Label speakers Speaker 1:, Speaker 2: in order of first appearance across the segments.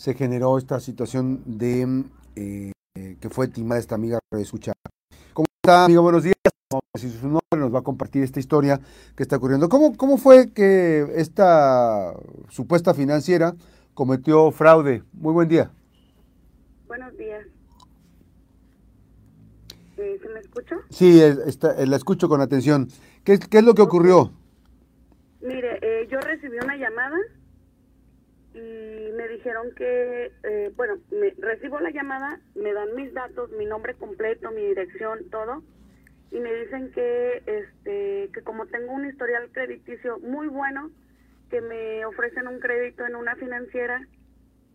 Speaker 1: se generó esta situación de eh, que fue timada esta amiga escucha. ¿Cómo está, amiga? Buenos días. Si su nombre nos va a compartir esta historia que está ocurriendo. ¿Cómo, cómo fue que esta supuesta financiera cometió fraude? Muy buen día.
Speaker 2: Buenos días. Eh, ¿Se me escucha?
Speaker 1: Sí, está, la escucho con atención. ¿Qué, qué es lo que ocurrió?
Speaker 2: Mire, eh, yo recibí una llamada y me dijeron que, eh, bueno, me, recibo la llamada, me dan mis datos, mi nombre completo, mi dirección, todo, y me dicen que, este, que como tengo un historial crediticio muy bueno, que me ofrecen un crédito en una financiera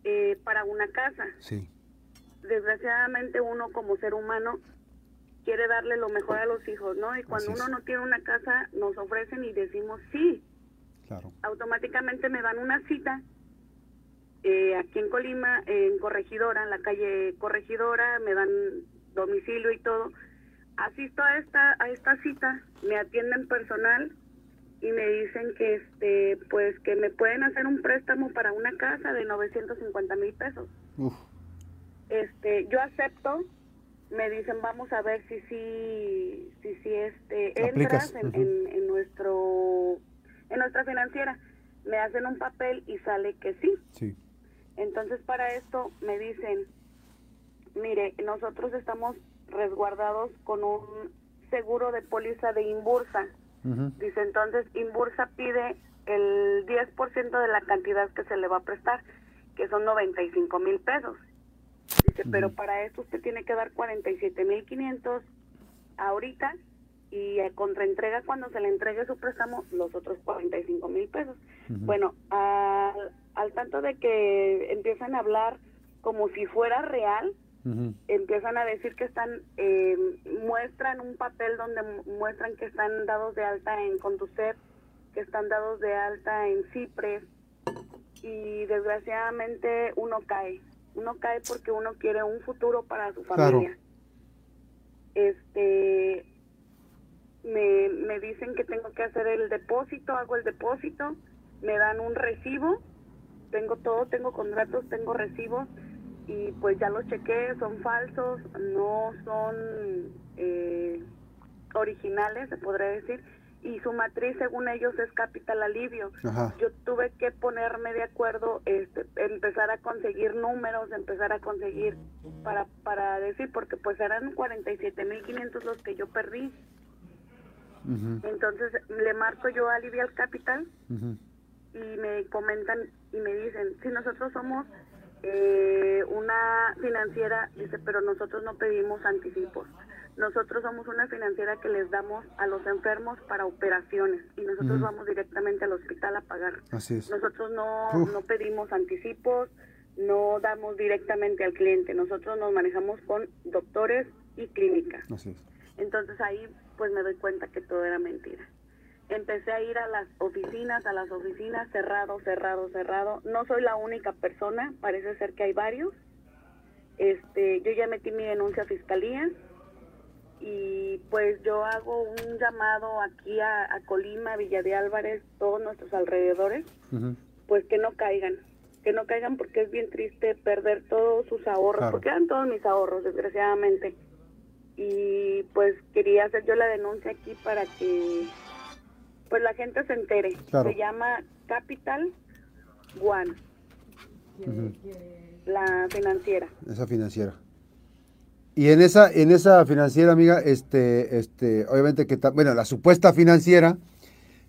Speaker 2: eh, para una casa.
Speaker 1: Sí.
Speaker 2: Desgraciadamente uno como ser humano quiere darle lo mejor a los hijos, ¿no? Y cuando uno no tiene una casa, nos ofrecen y decimos sí.
Speaker 1: Claro.
Speaker 2: Automáticamente me dan una cita eh, aquí en Colima, en Corregidora, en la calle Corregidora, me dan domicilio y todo. Asisto a esta, a esta cita, me atienden personal y me dicen que este pues que me pueden hacer un préstamo para una casa de 950 mil pesos. Este, yo acepto, me dicen vamos a ver si si si, si este entras en, en, nuestro en nuestra financiera. Me hacen un papel y sale que sí.
Speaker 1: Sí.
Speaker 2: Entonces para esto me dicen, mire, nosotros estamos resguardados con un seguro de póliza de Inbursa. Dice, entonces Inbursa pide el 10% de la cantidad que se le va a prestar, que son 95 mil pesos. Dice, pero para esto usted tiene que dar 47 mil 500 ahorita y a contraentrega cuando se le entregue su préstamo los otros 45 mil pesos. Bueno, al, al tanto de que empiezan a hablar como si fuera real, empiezan a decir que están, eh, muestran un papel donde muestran que están dados de alta en Conducet, que están dados de alta en Cipres, y desgraciadamente uno cae, uno cae porque uno quiere un futuro para su familia. Este, me, me dicen que tengo que hacer el depósito, hago el depósito, me dan un recibo, tengo todo, tengo contratos, tengo recibos y pues ya los chequé, son falsos, no son eh, originales, se podría decir, y su matriz según ellos es capital alivio. Yo tuve que ponerme de acuerdo, este, empezar a conseguir números, empezar a conseguir para, para decir, porque pues eran 47.500 los que yo perdí. Entonces le marco yo a Alivia Capital y me comentan y me dicen, si nosotros somos eh, una financiera, dice, pero nosotros no pedimos anticipos. Nosotros somos una financiera que les damos a los enfermos para operaciones y nosotros vamos directamente al hospital a pagar.
Speaker 1: Así es.
Speaker 2: Nosotros no, no pedimos anticipos, no damos directamente al cliente. Nosotros nos manejamos con doctores y clínicas.
Speaker 1: Así es.
Speaker 2: Entonces ahí pues me doy cuenta que todo era mentira. Empecé a ir a las oficinas, a las oficinas, cerrado, cerrado, cerrado. No soy la única persona, parece ser que hay varios. Este, yo ya metí mi denuncia a fiscalía y pues yo hago un llamado aquí a, Colima, Villa de Álvarez, todos nuestros alrededores, pues que no caigan, que no caigan porque es bien triste perder todos sus ahorros, porque eran todos mis ahorros, desgraciadamente y pues quería hacer yo la denuncia aquí para que pues la gente se entere. Se llama Capital One. La financiera.
Speaker 1: Esa financiera. Y en esa en esa financiera, amiga, este este obviamente que bueno, la supuesta financiera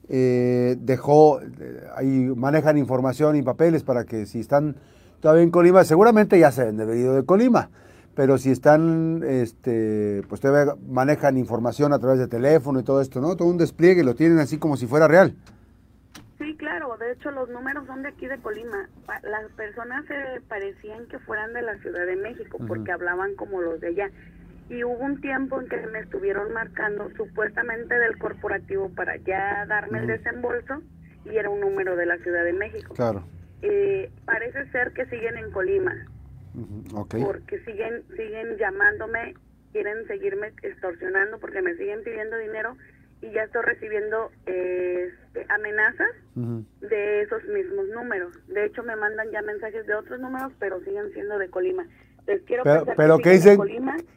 Speaker 1: eh, dejó eh, ahí manejan información y papeles para que si están todavía en Colima, seguramente ya se han debido de Colima pero si están, este, pues todavía manejan información a través de teléfono y todo esto, ¿no? Todo un despliegue, lo tienen así como si fuera real.
Speaker 2: Sí, claro, de hecho los números son de aquí de Colima. Las personas se parecían que fueran de la Ciudad de México porque hablaban como los de allá. Y hubo un tiempo en que me estuvieron marcando supuestamente del corporativo para ya darme el desembolso y era un número de la Ciudad de México.
Speaker 1: Claro.
Speaker 2: Eh, parece ser que siguen en Colima porque siguen, siguen llamándome, quieren seguirme extorsionando porque me siguen pidiendo dinero y ya estoy recibiendo este, amenazas de esos mismos números. De hecho, me mandan ya mensajes de otros números, pero siguen siendo de Colima. Les quiero
Speaker 1: pero,
Speaker 2: pero
Speaker 1: que ¿qué dicen?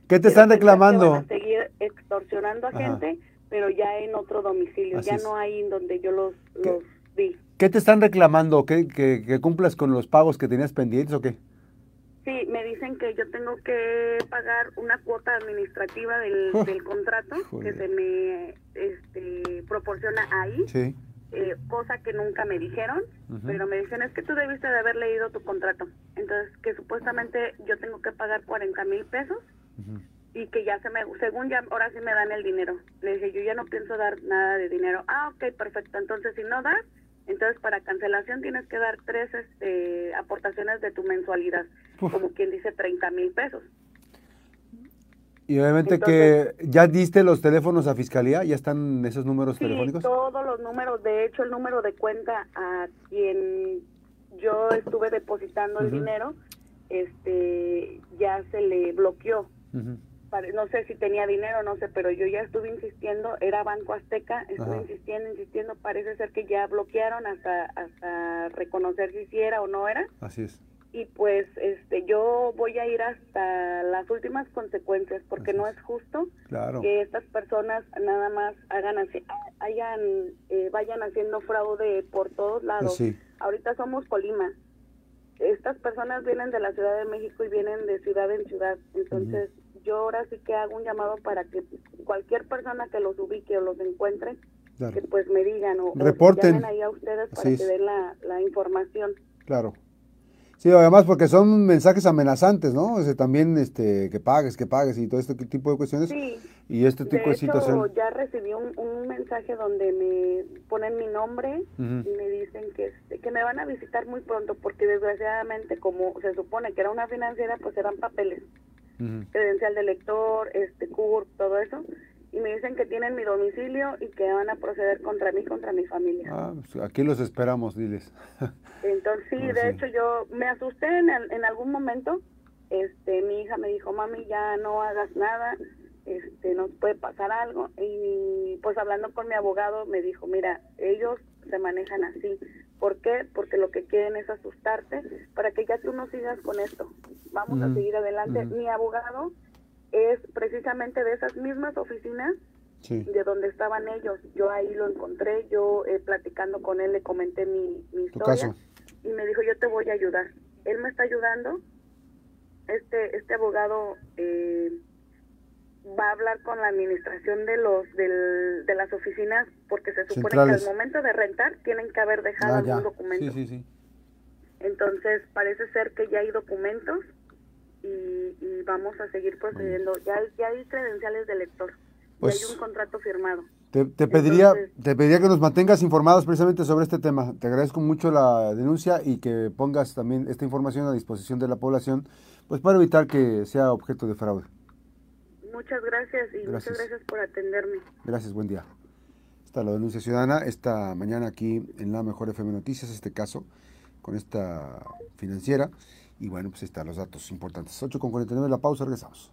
Speaker 1: ¿Qué te están reclamando?
Speaker 2: van a seguir extorsionando a gente, pero ya en otro domicilio, ya no hay en donde yo los, los vi.
Speaker 1: ¿Qué te están reclamando? ¿Que, que, cumplas con los pagos que tenías pendientes o qué?
Speaker 2: Sí, me dicen que yo tengo que pagar una cuota administrativa del, del contrato que se me este, proporciona ahí.
Speaker 1: Sí.
Speaker 2: Eh, cosa que nunca me dijeron, pero me dicen es que tú debiste de haber leído tu contrato. Entonces, que supuestamente yo tengo que pagar 40 mil pesos y que ya se me, según ya, ahora sí me dan el dinero. Le dije, yo ya no pienso dar nada de dinero. Ah, ok, perfecto. Entonces, si no das, entonces para cancelación tienes que dar tres este, aportaciones de tu mensualidad, como quien dice 30 mil pesos.
Speaker 1: Y obviamente que ya diste los teléfonos a fiscalía, ya están esos números
Speaker 2: sí,
Speaker 1: telefónicos.
Speaker 2: Todos los números, de hecho el número de cuenta a quien yo estuve depositando el dinero, este, ya se le bloqueó. No sé si tenía dinero, no sé, pero yo ya estuve insistiendo, era Banco Azteca, estuve insistiendo, insistiendo, parece ser que ya bloquearon hasta, hasta reconocer si era o no era.
Speaker 1: Así es.
Speaker 2: Y pues este yo voy a ir hasta las últimas consecuencias porque no es. justo que estas personas nada más hagan así hayan eh, vayan haciendo fraude por todos lados. ahorita somos Colima. Estas personas vienen de la Ciudad de México y vienen de ciudad en ciudad. Entonces yo ahora sí que hago un llamado para que cualquier persona que los ubique o los encuentre que pues me digan o,
Speaker 1: reporten
Speaker 2: ahí a ustedes para que den la, la información
Speaker 1: claro Sí, además porque son mensajes amenazantes, ¿no? O también este, que pagues, que pagues y todo este tipo de cuestiones.
Speaker 2: Sí.
Speaker 1: Y este tipo de,
Speaker 2: de ya recibí un, mensaje donde me ponen mi nombre y me dicen que, este, que me van a visitar muy pronto porque desgraciadamente como se supone que era una financiera, pues eran papeles. Credencial de lector, este CURP, todo eso y me dicen que tienen mi domicilio y que van a proceder contra mí, contra mi familia.
Speaker 1: Ah, pues aquí los esperamos, diles.
Speaker 2: Entonces sí, ah, de hecho yo me asusté en, en algún momento. Este, mi hija me dijo, mami, ya no hagas nada, este, nos puede pasar algo. Y pues hablando con mi abogado me dijo, mira, ellos se manejan así. ¿Por qué? Porque lo que quieren es asustarte para que ya tú no sigas con esto. Vamos a seguir adelante. Mi abogado es precisamente de esas mismas oficinas de donde estaban ellos. Yo ahí lo encontré, yo eh, platicando con él le comenté mi, historia y me dijo yo te voy a ayudar. Él me está ayudando. Este este abogado eh, va a hablar con la administración de los del, de las oficinas porque se supone que al momento de rentar tienen que haber dejado ah, algún documento. Entonces parece ser que ya hay documentos y, vamos a seguir procediendo. Ya, ya hay credenciales de lector, pues, ya hay un contrato firmado.
Speaker 1: Te, pediría, te pediría que nos mantengas informados precisamente sobre este tema. Te agradezco mucho la denuncia y que pongas también esta información a disposición de la población, pues para evitar que sea objeto de fraude.
Speaker 2: Muchas gracias y muchas gracias por atenderme.
Speaker 1: Gracias, buen día. Está la denuncia ciudadana esta mañana aquí en la Mejor FM Noticias, este caso con esta financiera. Y bueno, pues están los datos importantes. 8 con 49, la pausa, regresamos.